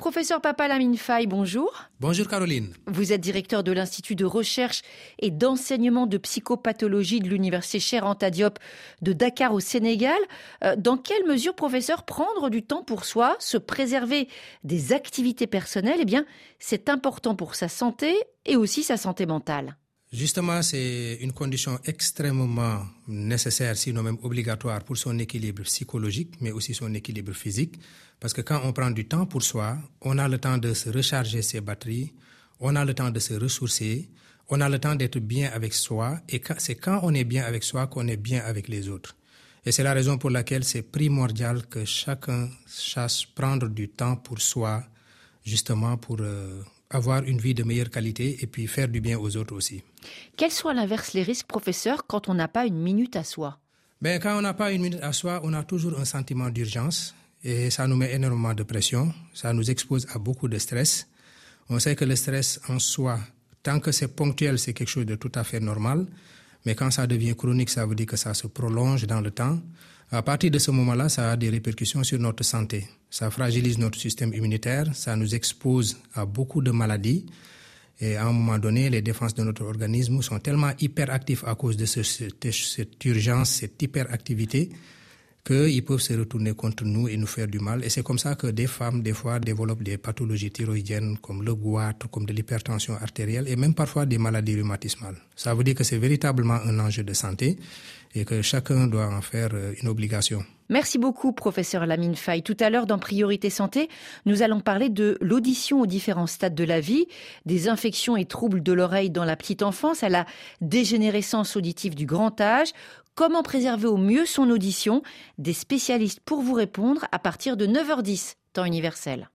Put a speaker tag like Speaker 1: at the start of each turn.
Speaker 1: Professeur Papa Lamine Faye, bonjour.
Speaker 2: Bonjour Caroline.
Speaker 1: Vous êtes directeur de l'Institut de recherche et d'enseignement de psychopathologie de l'Université Anta Diop de Dakar au Sénégal. Euh, dans quelle mesure, professeur, prendre du temps pour soi, se préserver des activités personnelles, eh bien, c'est important pour sa santé et aussi sa santé mentale?
Speaker 2: Justement, c'est une condition extrêmement nécessaire, sinon même obligatoire pour son équilibre psychologique, mais aussi son équilibre physique. Parce que quand on prend du temps pour soi, on a le temps de se recharger ses batteries, on a le temps de se ressourcer, on a le temps d'être bien avec soi, et c'est quand on est bien avec soi qu'on est bien avec les autres. Et c'est la raison pour laquelle c'est primordial que chacun chasse prendre du temps pour soi, justement pour euh, avoir une vie de meilleure qualité et puis faire du bien aux autres aussi.
Speaker 1: Quels sont à l'inverse les risques, professeur, quand on n'a pas une minute à soi?
Speaker 2: Ben, Quand on n'a pas une minute à soi, on a toujours un sentiment d'urgence et ça nous met énormément de pression, ça nous expose à beaucoup de stress. On sait que le stress en soi, tant que c'est ponctuel, c'est quelque chose de tout à fait normal, mais quand ça devient chronique, ça veut dire que ça se prolonge dans le temps. À partir de ce moment-là, ça a des répercussions sur notre santé. Ça fragilise notre système immunitaire, ça nous expose à beaucoup de maladies. Et à un moment donné, les défenses de notre organisme sont tellement hyperactives à cause de cette urgence, cette hyperactivité, qu'ils peuvent se retourner contre nous et nous faire du mal. Et c'est comme ça que des femmes, des fois, développent des pathologies thyroïdiennes comme le goitre, comme de l'hypertension artérielle et même parfois des maladies rhumatismales. Ça veut dire que c'est véritablement un enjeu de santé et que chacun doit en faire euh, une obligation.
Speaker 1: Merci beaucoup, professeur Lamine Faye. Tout à l'heure, dans Priorité Santé, nous allons parler de l'audition aux différents stades de la vie, des infections et troubles de l'oreille dans la petite enfance, à la dégénérescence auditive du grand âge, comment préserver au mieux son audition, des spécialistes pour vous répondre à partir de 9h10, temps universel.